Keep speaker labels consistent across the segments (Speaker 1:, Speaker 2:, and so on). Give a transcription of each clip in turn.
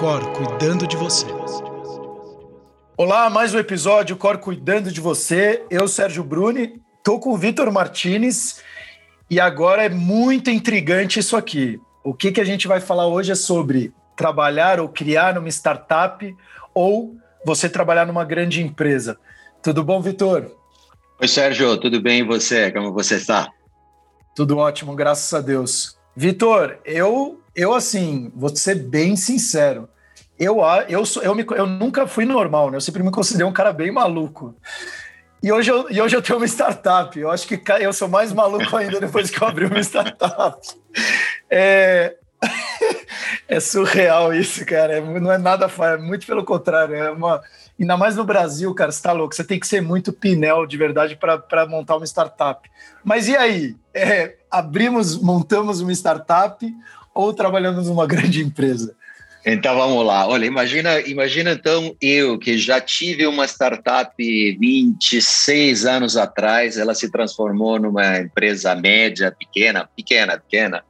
Speaker 1: Cor cuidando de você.
Speaker 2: Olá, mais um episódio Cor cuidando de você. Eu, Sérgio Bruni, tô com o Vitor Martinez e agora é muito intrigante isso aqui. O que, que a gente vai falar hoje é sobre trabalhar ou criar numa startup ou você trabalhar numa grande empresa. Tudo bom, Vitor?
Speaker 3: Oi, Sérgio, tudo bem e você? Como você está?
Speaker 2: Tudo ótimo, graças a Deus. Vitor, eu, eu assim, vou ser bem sincero. Eu, eu, sou, eu, me, eu nunca fui normal, né? Eu sempre me considerei um cara bem maluco. E hoje, eu, e hoje eu tenho uma startup. Eu acho que eu sou mais maluco ainda depois que eu abri uma startup. É, é surreal isso, cara. É, não é nada fácil, é muito pelo contrário. É uma, ainda mais no Brasil, cara, você tá louco. Você tem que ser muito pinel de verdade para montar uma startup. Mas e aí? É, abrimos, montamos uma startup ou trabalhamos numa grande empresa?
Speaker 3: Então vamos lá. Olha, imagina, imagina então eu que já tive uma startup 26 anos atrás, ela se transformou numa empresa média, pequena, pequena, pequena,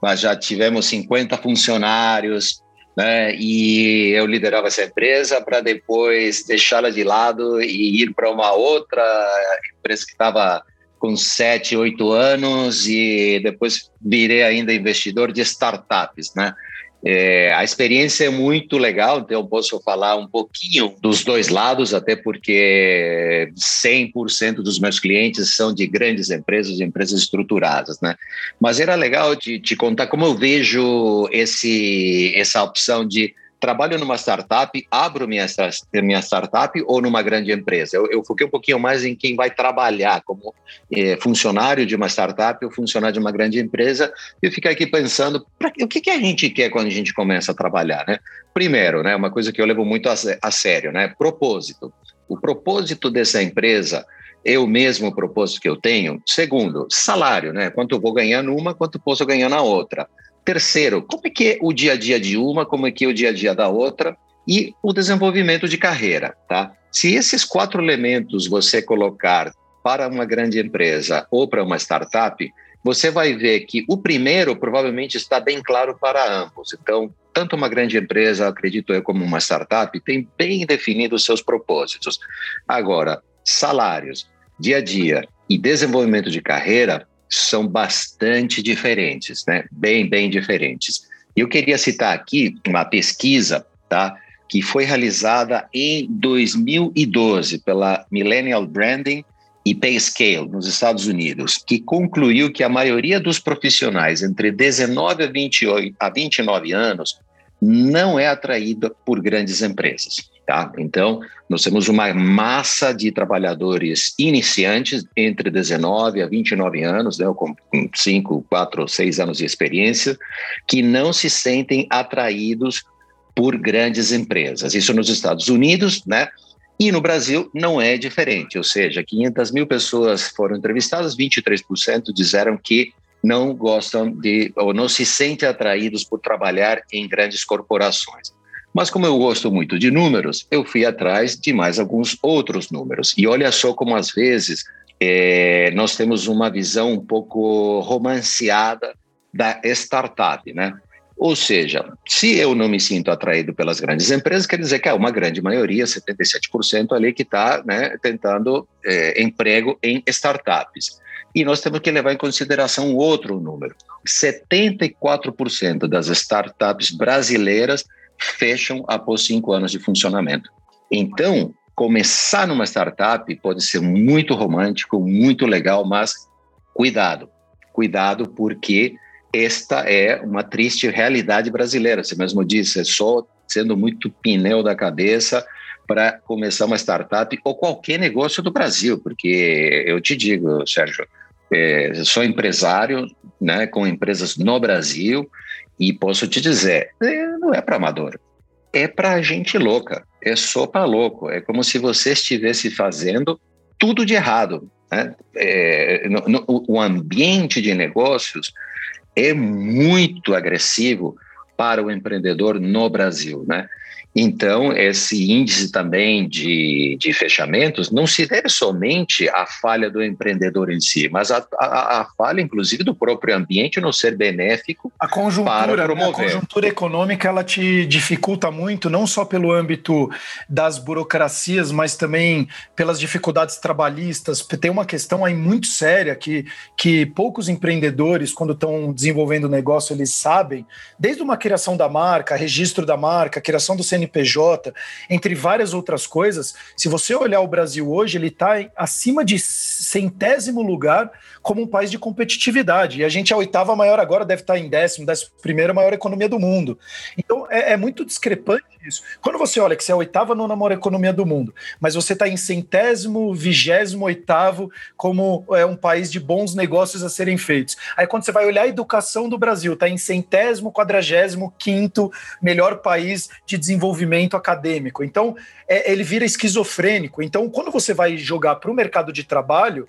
Speaker 3: mas já tivemos 50 funcionários, né? E eu liderava essa empresa para depois deixá-la de lado e ir para uma outra empresa que estava com sete, oito anos e depois virei ainda investidor de startups, né? É, a experiência é muito legal, então posso falar um pouquinho dos dois lados, até porque 100% dos meus clientes são de grandes empresas, empresas estruturadas, né? Mas era legal te, te contar como eu vejo esse, essa opção de trabalho numa startup, abro minha, minha startup ou numa grande empresa? Eu, eu foquei um pouquinho mais em quem vai trabalhar como é, funcionário de uma startup ou funcionário de uma grande empresa e eu fiquei aqui pensando pra, o que, que a gente quer quando a gente começa a trabalhar, né? Primeiro, né, uma coisa que eu levo muito a, a sério, né? Propósito. O propósito dessa empresa o mesmo propósito que eu tenho. Segundo, salário, né? Quanto eu vou ganhar numa, quanto posso ganhar na outra. Terceiro, como é que é o dia a dia de uma, como é que é o dia a dia da outra e o desenvolvimento de carreira, tá? Se esses quatro elementos você colocar para uma grande empresa ou para uma startup, você vai ver que o primeiro provavelmente está bem claro para ambos. Então, tanto uma grande empresa, acredito eu, como uma startup, tem bem definidos seus propósitos. Agora, salários, dia a dia e desenvolvimento de carreira são bastante diferentes, né? Bem, bem diferentes. Eu queria citar aqui uma pesquisa, tá? Que foi realizada em 2012 pela Millennial Branding e Payscale nos Estados Unidos, que concluiu que a maioria dos profissionais entre 19 a, 28, a 29 anos não é atraída por grandes empresas. Tá? Então, nós temos uma massa de trabalhadores iniciantes entre 19 a 29 anos, né, com 5, 4 6 anos de experiência, que não se sentem atraídos por grandes empresas. Isso nos Estados Unidos, né? E no Brasil não é diferente, ou seja, 500 mil pessoas foram entrevistadas, 23% disseram que não gostam de ou não se sentem atraídos por trabalhar em grandes corporações. Mas como eu gosto muito de números, eu fui atrás de mais alguns outros números. E olha só como às vezes é, nós temos uma visão um pouco romanceada da startup, né? Ou seja, se eu não me sinto atraído pelas grandes empresas, quer dizer que é uma grande maioria, 77% ali, que está né, tentando é, emprego em startups. E nós temos que levar em consideração outro número: 74% das startups brasileiras fecham após cinco anos de funcionamento. Então, começar numa startup pode ser muito romântico, muito legal, mas cuidado, cuidado porque esta é uma triste realidade brasileira. Você mesmo disse, é só sendo muito pneu da cabeça para começar uma startup ou qualquer negócio do Brasil, porque eu te digo, Sérgio, é, sou empresário né, com empresas no Brasil e posso te dizer, é, não é para amador, é para gente louca, é só para louco. É como se você estivesse fazendo tudo de errado. Né? É, no, no, o ambiente de negócios é muito agressivo para o empreendedor no Brasil, né? Então, esse índice também de, de fechamentos não se deve somente à falha do empreendedor em si, mas à, à, à falha, inclusive, do próprio ambiente não ser benéfico
Speaker 2: a conjuntura, para promover. Né? A conjuntura econômica ela te dificulta muito, não só pelo âmbito das burocracias, mas também pelas dificuldades trabalhistas. Tem uma questão aí muito séria que, que poucos empreendedores, quando estão desenvolvendo o negócio, eles sabem, desde uma criação da marca, registro da marca, criação do CNPJ, CNPJ, entre várias outras coisas. Se você olhar o Brasil hoje, ele está acima de centésimo lugar como um país de competitividade. E a gente é a oitava maior agora, deve estar em décimo, décimo primeira maior economia do mundo. Então é, é muito discrepante isso. Quando você olha que você é a oitava nona maior economia do mundo, mas você está em centésimo, vigésimo oitavo como é um país de bons negócios a serem feitos. Aí quando você vai olhar a educação do Brasil, está em centésimo, quadragésimo, quinto melhor país de desenvolvimento acadêmico. Então é, ele vira esquizofrênico. Então quando você vai jogar para o mercado de trabalho,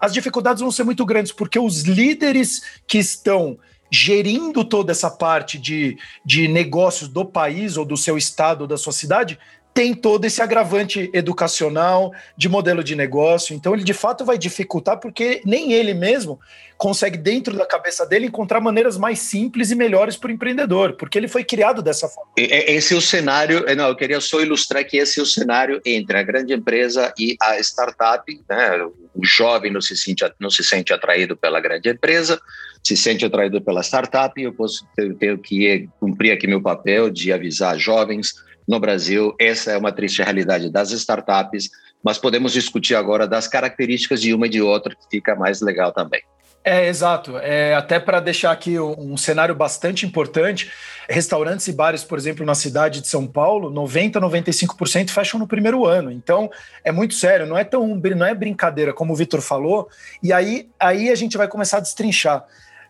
Speaker 2: as dificuldades vão ser muito grandes, porque os líderes que estão gerindo toda essa parte de, de negócios do país ou do seu estado ou da sua cidade tem todo esse agravante educacional, de modelo de negócio. Então, ele de fato vai dificultar, porque nem ele mesmo consegue, dentro da cabeça dele, encontrar maneiras mais simples e melhores para o empreendedor, porque ele foi criado dessa forma.
Speaker 3: Esse é o cenário. Não, eu queria só ilustrar que esse é o cenário entre a grande empresa e a startup. Né? O jovem não se sente, não se sente atraído pela grande empresa, se sente atraído pela startup. Eu posso tenho que cumprir aqui meu papel de avisar jovens no Brasil. Essa é uma triste realidade das startups, mas podemos discutir agora das características de uma e de outra, que fica mais legal também.
Speaker 2: É, exato. É, até para deixar aqui um, cenário bastante importante, restaurantes e bares, por exemplo, na cidade de São Paulo, 90, 95% fecham no primeiro ano. Então, é muito sério, não é tão não é brincadeira, como o Vitor falou. E aí, aí a gente vai começar a destrinchar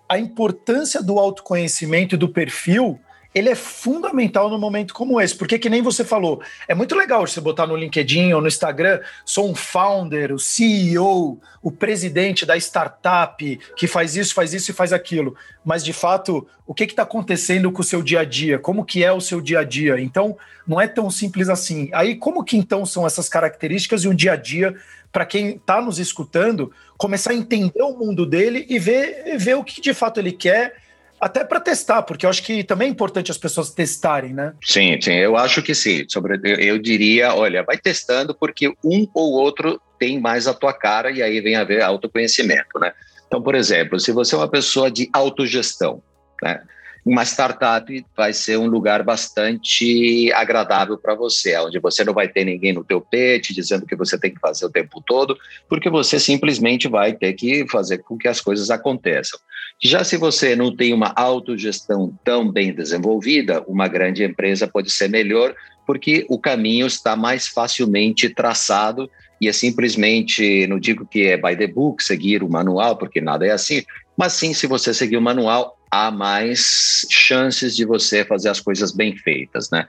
Speaker 2: a importância do autoconhecimento e do perfil ele é fundamental num momento como esse, porque que nem você falou, é muito legal você botar no LinkedIn ou no Instagram, sou um founder, o CEO, o presidente da startup que faz isso, faz isso e faz aquilo, mas de fato, o que está acontecendo com o seu dia a dia? Como que é o seu dia a dia? Então, não é tão simples assim. Aí, como que então são essas características e um dia a dia para quem está nos escutando começar a entender o mundo dele e ver, ver o que de fato ele quer até para testar, porque eu acho que também é importante as pessoas testarem, né?
Speaker 3: Sim, sim, eu acho que sim. Sobre, eu, diria, olha, vai testando, porque um ou outro tem mais a tua cara e aí vem a ver autoconhecimento, né? Então, por exemplo, se você é uma pessoa de autogestão, né? Uma startup vai ser um lugar bastante agradável para você, onde você não vai ter ninguém no teu pé dizendo que você tem que fazer o tempo todo, porque você simplesmente vai ter que fazer com que as coisas aconteçam. Já se você não tem uma autogestão tão bem desenvolvida, uma grande empresa pode ser melhor, porque o caminho está mais facilmente traçado e é simplesmente, não digo que é by the book, seguir o manual, porque nada é assim, mas sim, se você seguir o manual, há mais chances de você fazer as coisas bem feitas, né?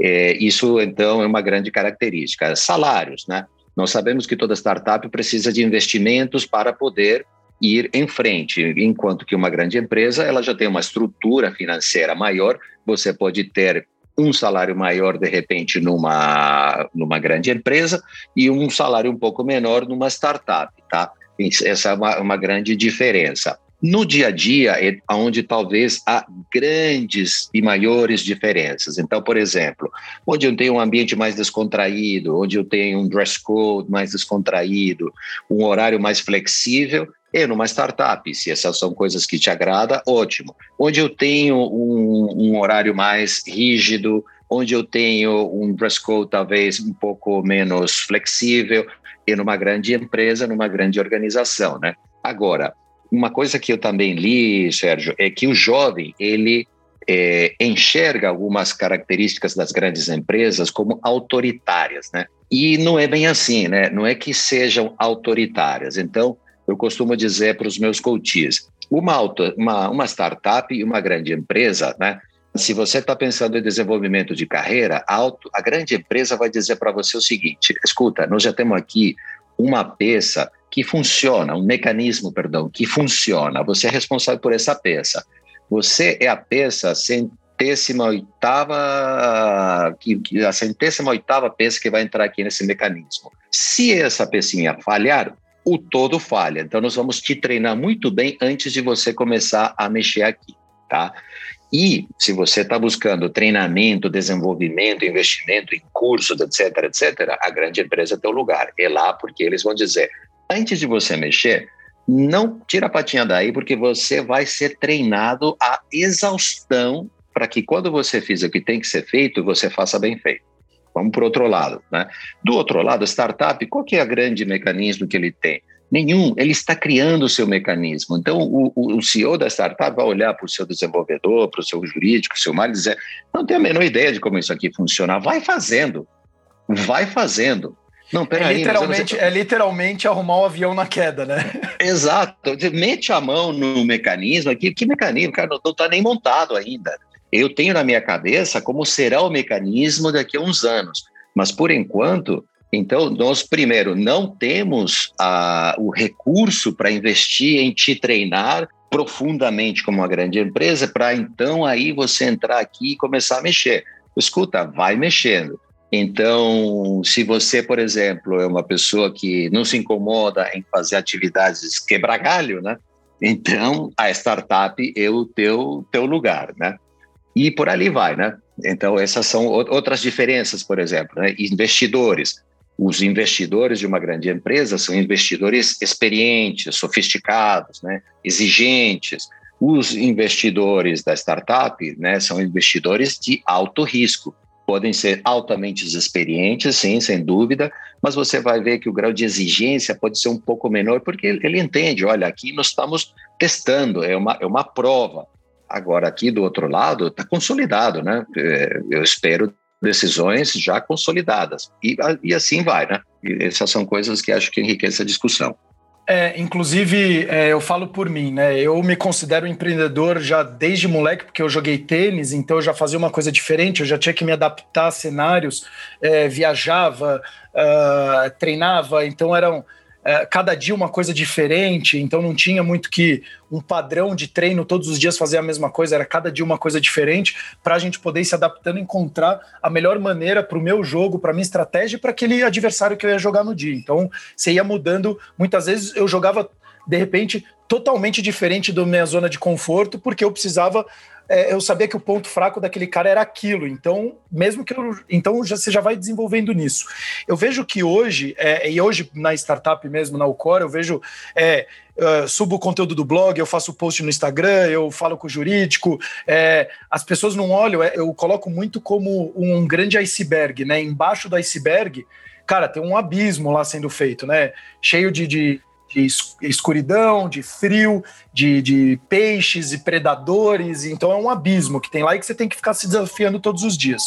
Speaker 3: É, isso, então, é uma grande característica. Salários, né? Nós sabemos que toda startup precisa de investimentos para poder ir em frente, enquanto que uma grande empresa ela já tem uma estrutura financeira maior, você pode ter um salário maior de repente numa numa grande empresa e um salário um pouco menor numa startup, tá? Essa é uma, uma grande diferença. No dia a dia é onde talvez há grandes e maiores diferenças. Então, por exemplo, onde eu tenho um ambiente mais descontraído, onde eu tenho um dress code mais descontraído, um horário mais flexível, é numa startup. Se essas são coisas que te agrada, ótimo. Onde eu tenho um, um horário mais rígido, onde eu tenho um dress code talvez um pouco menos flexível, e numa grande empresa, numa grande organização, né? Agora, uma coisa que eu também li, Sérgio, é que o jovem ele é, enxerga algumas características das grandes empresas como autoritárias, né? E não é bem assim, né? Não é que sejam autoritárias. Então, eu costumo dizer para os meus coaches, uma, auto, uma, uma startup e uma grande empresa, né? Se você está pensando em desenvolvimento de carreira, a, auto, a grande empresa vai dizer para você o seguinte: escuta, nós já temos aqui uma peça que funciona, um mecanismo, perdão, que funciona. Você é responsável por essa peça. Você é a peça centésima oitava, que, a centésima oitava peça que vai entrar aqui nesse mecanismo. Se essa pecinha falhar, o todo falha. Então, nós vamos te treinar muito bem antes de você começar a mexer aqui, tá? E se você está buscando treinamento, desenvolvimento, investimento em cursos, etc., etc., a grande empresa é teu lugar. É lá porque eles vão dizer, antes de você mexer, não tira a patinha daí, porque você vai ser treinado a exaustão para que quando você fizer o que tem que ser feito, você faça bem feito. Vamos para o outro lado. Né? Do outro lado, a startup, qual que é o grande mecanismo que ele tem? Nenhum, ele está criando o seu mecanismo. Então, o, o CEO da startup vai olhar para o seu desenvolvedor, para o seu jurídico, seu mal e dizer: não tenho a menor ideia de como isso aqui funciona. Vai fazendo, vai fazendo.
Speaker 2: Não, peraí. É literalmente, é literalmente arrumar o um avião na queda, né?
Speaker 3: Exato. Mete a mão no mecanismo aqui. Que mecanismo? Cara, não está nem montado ainda. Eu tenho na minha cabeça como será o mecanismo daqui a uns anos. Mas, por enquanto, então, nós, primeiro, não temos a, o recurso para investir em te treinar profundamente como uma grande empresa, para então aí você entrar aqui e começar a mexer. Escuta, vai mexendo. Então, se você, por exemplo, é uma pessoa que não se incomoda em fazer atividades quebrar galho, né? Então, a startup é o teu, teu lugar, né? E por ali vai, né? Então, essas são outras diferenças, por exemplo, né? Investidores os investidores de uma grande empresa são investidores experientes, sofisticados, né, exigentes. Os investidores da startup né, são investidores de alto risco. Podem ser altamente experientes, sim, sem dúvida, mas você vai ver que o grau de exigência pode ser um pouco menor, porque ele entende: olha, aqui nós estamos testando, é uma, é uma prova. Agora, aqui do outro lado, está consolidado, né? É, eu espero decisões já consolidadas. E, e assim vai, né? E essas são coisas que acho que enriquecem a discussão.
Speaker 2: É, inclusive, é, eu falo por mim, né? Eu me considero empreendedor já desde moleque, porque eu joguei tênis, então eu já fazia uma coisa diferente, eu já tinha que me adaptar a cenários, é, viajava, uh, treinava, então eram é, cada dia uma coisa diferente, então não tinha muito que um padrão de treino todos os dias fazer a mesma coisa, era cada dia uma coisa diferente, para a gente poder ir se adaptando e encontrar a melhor maneira para o meu jogo, para minha estratégia e para aquele adversário que eu ia jogar no dia. Então você ia mudando, muitas vezes eu jogava de repente totalmente diferente da minha zona de conforto, porque eu precisava é, eu sabia que o ponto fraco daquele cara era aquilo. Então, mesmo que eu. Então, já, você já vai desenvolvendo nisso. Eu vejo que hoje, é, e hoje na startup mesmo, na Ucor, eu vejo. É, Uh, subo o conteúdo do blog, eu faço post no Instagram, eu falo com o jurídico. É, as pessoas não olham, é, eu coloco muito como um grande iceberg, né? Embaixo do iceberg, cara, tem um abismo lá sendo feito, né? Cheio de, de de escuridão, de frio, de, de peixes e predadores. Então é um abismo que tem lá e que você tem que ficar se desafiando todos os dias.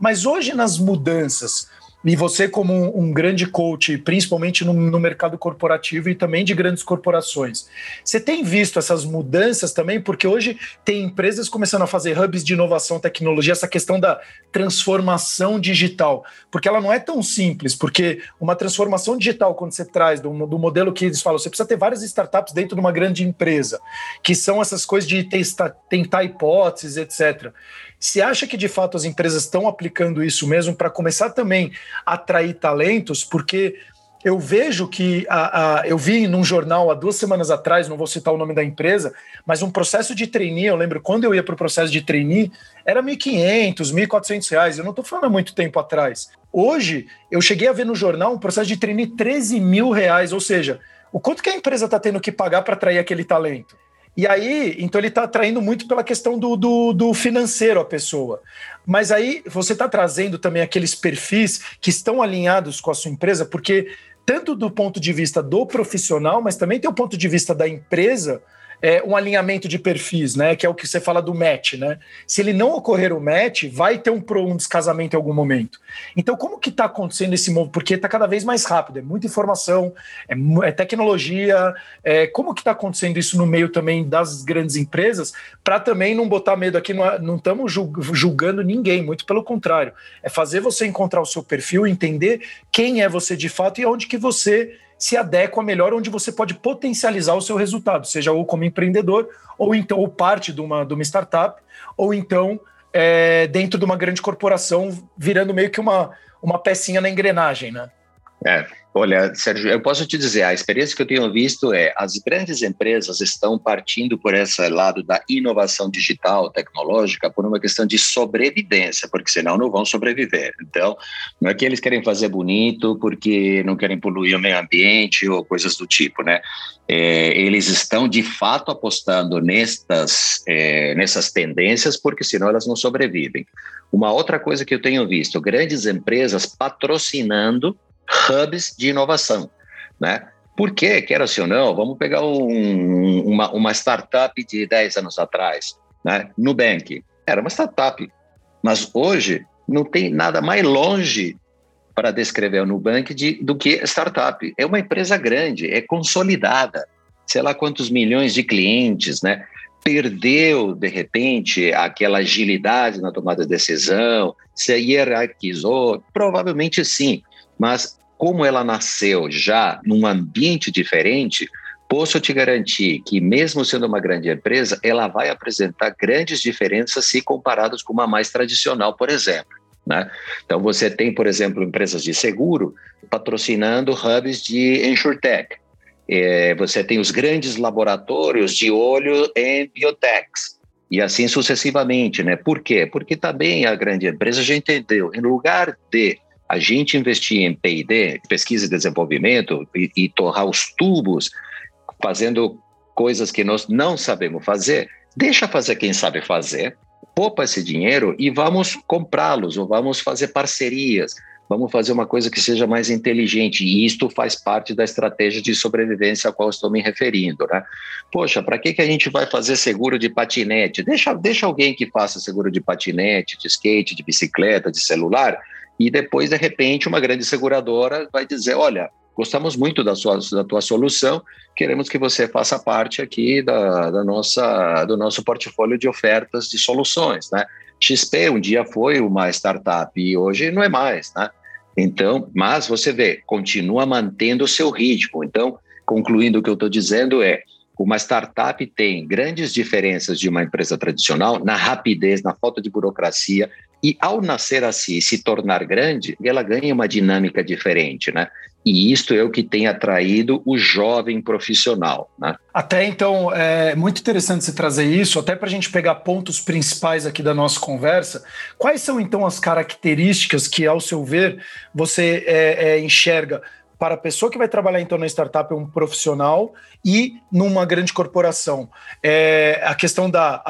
Speaker 2: Mas hoje, nas mudanças, e você, como um, um grande coach, principalmente no, no, mercado corporativo e também de grandes corporações, você tem visto essas mudanças também? Porque hoje tem empresas começando a fazer hubs de inovação, tecnologia, essa questão da transformação digital, porque ela não é tão simples, porque uma transformação digital, quando você traz do, do modelo que eles falam, você precisa ter várias startups dentro de uma grande empresa, que são essas coisas de tentar hipóteses, etc. Se acha que de fato as empresas estão aplicando isso mesmo para começar também a atrair talentos, porque eu vejo que a, a, eu vi num jornal há duas semanas atrás, não vou citar o nome da empresa, mas um processo de trainee, eu lembro quando eu ia para o processo de trainee, era R$ 1.500, 1.400 reais, eu não estou falando há muito tempo atrás. Hoje, eu cheguei a ver no jornal um processo de trainee 13 mil reais, ou seja, o quanto que a empresa está tendo que pagar para atrair aquele talento? E aí, então ele está atraindo muito pela questão do, do, do, financeiro a pessoa. Mas aí você está trazendo também aqueles perfis que estão alinhados com a sua empresa, porque tanto do ponto de vista do profissional, mas também tem o ponto de vista da empresa, é, um alinhamento de perfis, né? Que é o que você fala do match, né? Se ele não ocorrer o match, vai ter um, um descasamento em algum momento. Então, como que está acontecendo esse movimento? Porque está cada vez mais rápido, é muita informação, é, é tecnologia. É, como que está acontecendo isso no meio também das grandes empresas? Para também não botar medo aqui, não estamos julgando ninguém, muito pelo contrário. É fazer você encontrar o seu perfil, entender quem é você de fato e onde que você se adequa melhor onde você pode potencializar o seu resultado, seja ou como empreendedor, ou então ou parte de uma, de uma startup, ou então é, dentro de uma grande corporação, virando meio que uma, uma pecinha na engrenagem, né?
Speaker 3: É, olha, Sérgio, eu posso te dizer, a experiência que eu tenho visto é as grandes empresas estão partindo por esse lado da inovação digital, tecnológica, por uma questão de sobrevivência, porque senão não vão sobreviver. Então, não é que eles querem fazer bonito porque não querem poluir o meio ambiente ou coisas do tipo, né? É, eles estão de fato apostando nestas, é, nessas tendências porque senão elas não sobrevivem. Uma outra coisa que eu tenho visto, grandes empresas patrocinando hubs de inovação, né? Por quê? Quer assim ou não, vamos pegar um, uma, uma startup de 10 anos atrás, né? Nubank, era uma startup, mas hoje não tem nada mais longe para descrever o Nubank de, do que startup. É uma empresa grande, é consolidada, sei lá quantos milhões de clientes, né? Perdeu, de repente, aquela agilidade na tomada de decisão, se hierarquizou? Provavelmente sim. Mas como ela nasceu já num ambiente diferente, posso te garantir que, mesmo sendo uma grande empresa, ela vai apresentar grandes diferenças se comparadas com uma mais tradicional, por exemplo. Né? Então, você tem, por exemplo, empresas de seguro patrocinando hubs de InsurTech. É, você tem os grandes laboratórios de olho em biotechs. E assim sucessivamente, né? Por quê? Porque também a grande empresa já entendeu, em lugar de a gente investir em P&D, pesquisa e desenvolvimento, e, e torrar os tubos, fazendo coisas que nós não sabemos fazer, deixa fazer quem sabe fazer, poupa esse dinheiro e vamos comprá-los, ou vamos fazer parcerias, vamos fazer uma coisa que seja mais inteligente, e isto faz parte da estratégia de sobrevivência a qual estou me referindo, né? Poxa, para que, que a gente vai fazer seguro de patinete? Deixa, deixa alguém que faça seguro de patinete, de skate, de bicicleta, de celular, e depois, de repente, uma grande seguradora vai dizer: olha, gostamos muito da, sua, da tua solução, queremos que você faça parte aqui da, da nossa, do nosso portfólio de ofertas de soluções. Né? XP um dia foi uma startup e hoje não é mais. Né? Então, mas você vê, continua mantendo o seu ritmo. Então, concluindo o que eu estou dizendo é, uma startup tem grandes diferenças de uma empresa tradicional na rapidez, na falta de burocracia, e ao nascer assim se tornar grande, ela ganha uma dinâmica diferente, né? E isto é o que tem atraído o jovem profissional. Né?
Speaker 2: Até então, é muito interessante você trazer isso, até para a gente pegar pontos principais aqui da nossa conversa. Quais são então as características que, ao seu ver, você é, é, enxerga para a pessoa que vai trabalhar então na startup, um profissional e numa grande corporação. É, a questão da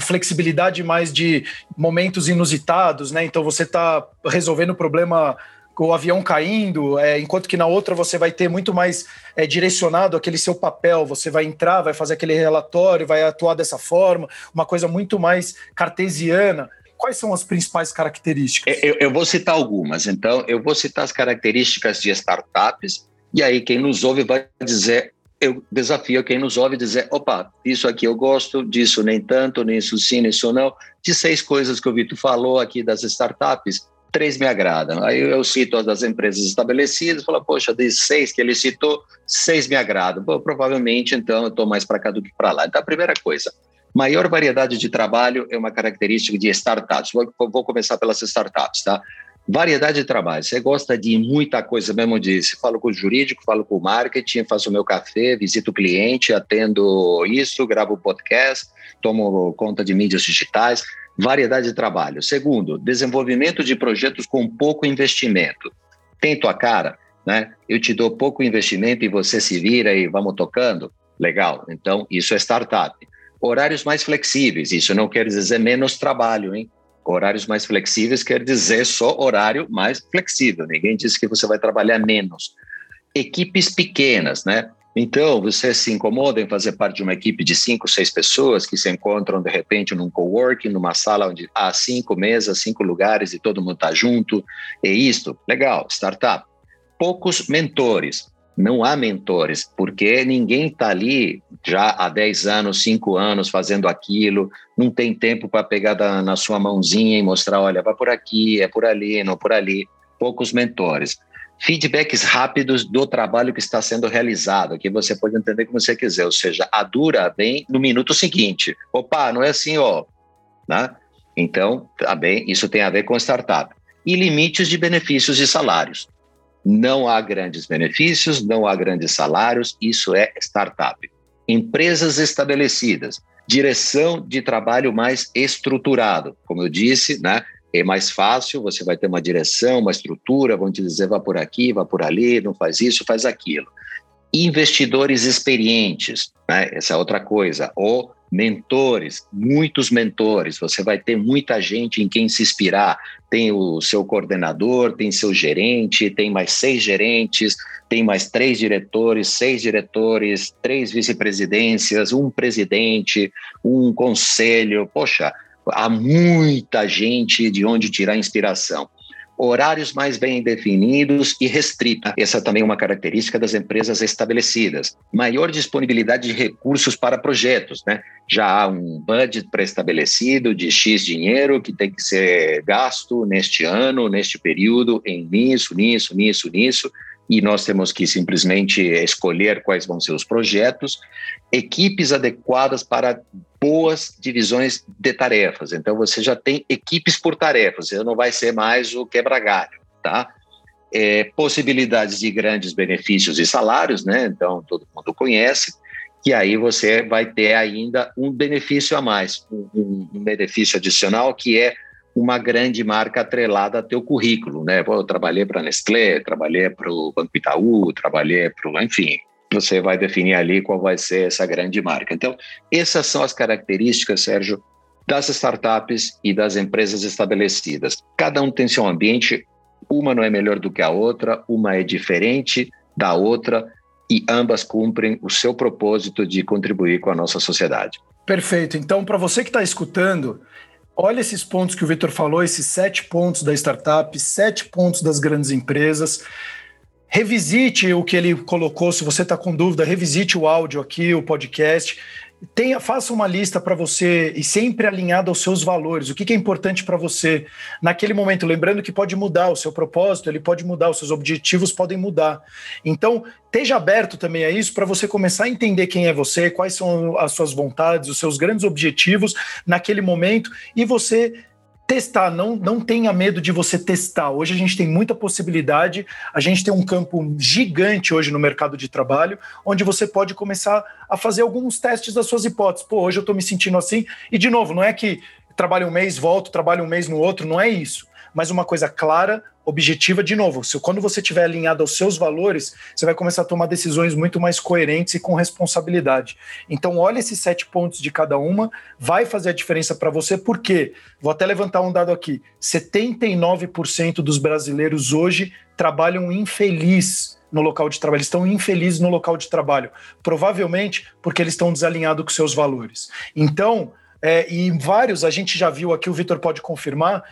Speaker 2: flexibilidade mais de momentos inusitados, né? Então você está resolvendo o problema com o avião caindo, é, enquanto que na outra você vai ter muito mais é, direcionado aquele seu papel. Você vai entrar, vai fazer aquele relatório, vai atuar dessa forma, uma coisa muito mais cartesiana quais são as principais características?
Speaker 3: Eu, eu, vou citar algumas. Então, eu vou citar as características de startups, e aí quem nos ouve vai dizer. Eu desafio quem nos ouve dizer: opa, isso aqui eu gosto, disso nem tanto, nisso sim, nisso não. De seis coisas que o Vitor falou aqui das startups, três me agradam. Aí eu cito as das empresas estabelecidas, falo, poxa, de seis que ele citou, seis me agradam. Bom, provavelmente, então, eu estou mais para cá do que para lá. Então, a primeira coisa, Maior variedade de trabalho é uma característica de startups. Vou, vou começar pelas startups, tá? Variedade de trabalho. Você gosta de muita coisa, mesmo disse. Falo com o jurídico, falo com o marketing, faço o meu café, visito o cliente, atendo isso, gravo podcast, tomo conta de mídias digitais. Variedade de trabalho. Segundo, desenvolvimento de projetos com pouco investimento. Tem tua cara, né? Eu te dou pouco investimento e você se vira e vamos tocando. Legal. Então, isso é startup. Horários mais flexíveis, isso não quer dizer menos trabalho, hein? Horários mais flexíveis quer dizer só horário mais flexível. Ninguém disse que você vai trabalhar menos. Equipes pequenas, né? Então, você se incomoda em fazer parte de uma equipe de cinco, seis pessoas que se encontram de repente num coworking, numa sala onde há cinco mesas, cinco lugares e todo mundo está junto. É isto, legal, startup. Poucos mentores não há mentores, porque ninguém está ali já há 10 anos, 5 anos fazendo aquilo, não tem tempo para pegar da, na sua mãozinha e mostrar, olha, vai por aqui, é por ali, não por ali. Poucos mentores. Feedbacks rápidos do trabalho que está sendo realizado, que você pode entender como você quiser, ou seja, a dura vem no minuto seguinte. Opa, não é assim, ó. Né? Então, tá bem, isso tem a ver com startup. E limites de benefícios e salários. Não há grandes benefícios, não há grandes salários, isso é startup. Empresas estabelecidas, direção de trabalho mais estruturado. Como eu disse, né, é mais fácil, você vai ter uma direção, uma estrutura, vão te dizer vá por aqui, vá por ali, não faz isso, faz aquilo. Investidores experientes, né, essa é outra coisa. Ou mentores, muitos mentores, você vai ter muita gente em quem se inspirar. Tem o seu coordenador, tem seu gerente, tem mais seis gerentes, tem mais três diretores, seis diretores, três vice-presidências, um presidente, um conselho. Poxa, há muita gente de onde tirar inspiração horários mais bem definidos e restrita. Essa também é uma característica das empresas estabelecidas. Maior disponibilidade de recursos para projetos, né? Já há um budget pré-estabelecido de X dinheiro que tem que ser gasto neste ano, neste período, em nisso, nisso, nisso, nisso e nós temos que simplesmente escolher quais vão ser os projetos, equipes adequadas para boas divisões de tarefas. Então você já tem equipes por tarefas, você não vai ser mais o quebra-galho, tá? É, possibilidades de grandes benefícios e salários, né? Então todo mundo conhece. E aí você vai ter ainda um benefício a mais, um, um benefício adicional que é uma grande marca atrelada a teu currículo, né? eu trabalhei para a Nestlé, trabalhei para o Banco Itaú, trabalhei para. Enfim, você vai definir ali qual vai ser essa grande marca. Então, essas são as características, Sérgio, das startups e das empresas estabelecidas. Cada um tem seu ambiente, uma não é melhor do que a outra, uma é diferente da outra e ambas cumprem o seu propósito de contribuir com a nossa sociedade.
Speaker 2: Perfeito. Então, para você que está escutando, Olha esses pontos que o Vitor falou, esses sete pontos da startup, sete pontos das grandes empresas. Revisite o que ele colocou, se você está com dúvida, revisite o áudio aqui, o podcast tenha, faça uma lista para você e sempre alinhada aos seus valores. O que, que é importante para você naquele momento? Lembrando que pode mudar o seu propósito, ele pode mudar, os seus objetivos podem mudar. Então, esteja aberto também a isso para você começar a entender quem é você, quais são as suas vontades, os seus grandes objetivos naquele momento e você testar, não, não tenha medo de você testar. Hoje a gente tem muita possibilidade, a gente tem um campo gigante hoje no mercado de trabalho, onde você pode começar a fazer alguns testes das suas hipóteses. Pô, hoje eu estou me sentindo assim, e de novo, não é que trabalho um mês, volto, trabalho um mês no outro, não é isso mas uma coisa clara, objetiva, de novo. Se, quando você estiver alinhado aos seus valores, você vai começar a tomar decisões muito mais coerentes e com responsabilidade. Então, olha esses sete pontos de cada uma, vai fazer a diferença para você, porque, vou até levantar um dado aqui: 79% dos brasileiros hoje trabalham infeliz no local de trabalho, estão infelizes no local de trabalho, provavelmente porque eles estão desalinhados com seus valores. Então, é, e vários, a gente já viu aqui, o Vitor pode confirmar,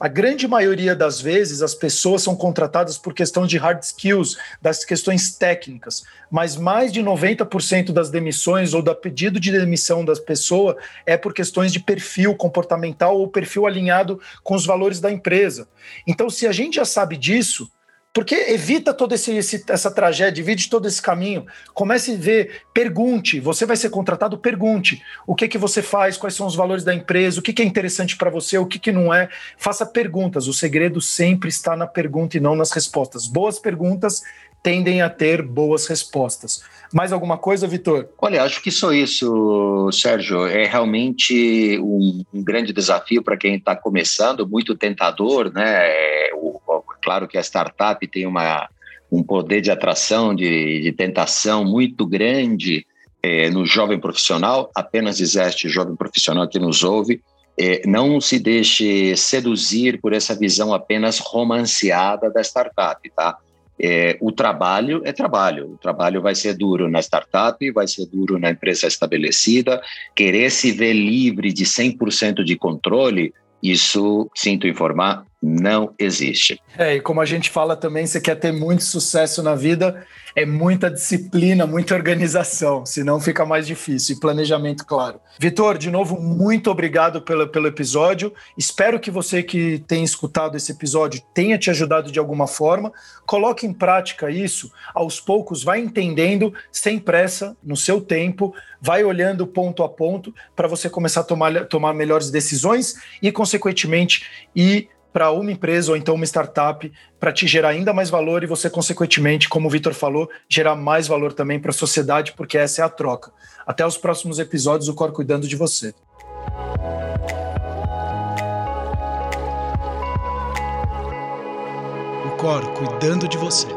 Speaker 2: a grande maioria das vezes as pessoas são contratadas por questão de hard skills, das questões técnicas, mas mais de 90% das demissões ou da pedido de demissão das pessoas é por questões de perfil comportamental ou perfil alinhado com os valores da empresa. Então, se a gente já sabe disso, porque evita toda essa tragédia, evite todo esse caminho. Comece a ver, pergunte. Você vai ser contratado, pergunte. O que que você faz, quais são os valores da empresa, o que, que é interessante para você, o que, que não é. Faça perguntas. O segredo sempre está na pergunta e não nas respostas. Boas perguntas tendem a ter boas respostas. Mais alguma coisa, Vitor?
Speaker 3: Olha, acho que só isso, Sérgio. É realmente um, um grande desafio para quem está começando, muito tentador, né? É, o, Claro que a startup tem uma, um poder de atração, de, de tentação muito grande é, no jovem profissional. Apenas existe jovem profissional que nos ouve. É, não se deixe seduzir por essa visão apenas romanceada da startup, tá? É, o trabalho é trabalho. O trabalho vai ser duro na startup, vai ser duro na empresa estabelecida. Querer se ver livre de 100% de controle, isso, sinto informar, não existe.
Speaker 2: É, e como a gente fala também, você quer ter muito sucesso na vida, é muita disciplina, muita organização, senão fica mais difícil. E planejamento, claro. Vitor, de novo, muito obrigado pelo, pelo episódio. Espero que você que tem escutado esse episódio tenha te ajudado de alguma forma. Coloque em prática isso, aos poucos, vai entendendo, sem pressa, no seu tempo, vai olhando ponto a ponto para você começar a tomar, tomar melhores decisões e, consequentemente, ir para uma empresa ou então uma startup para te gerar ainda mais valor e você, consequentemente, como o Vitor falou, gerar mais valor também para a sociedade, porque essa é a troca. Até os próximos episódios, o Cor cuidando de você.
Speaker 1: O Cor cuidando de você.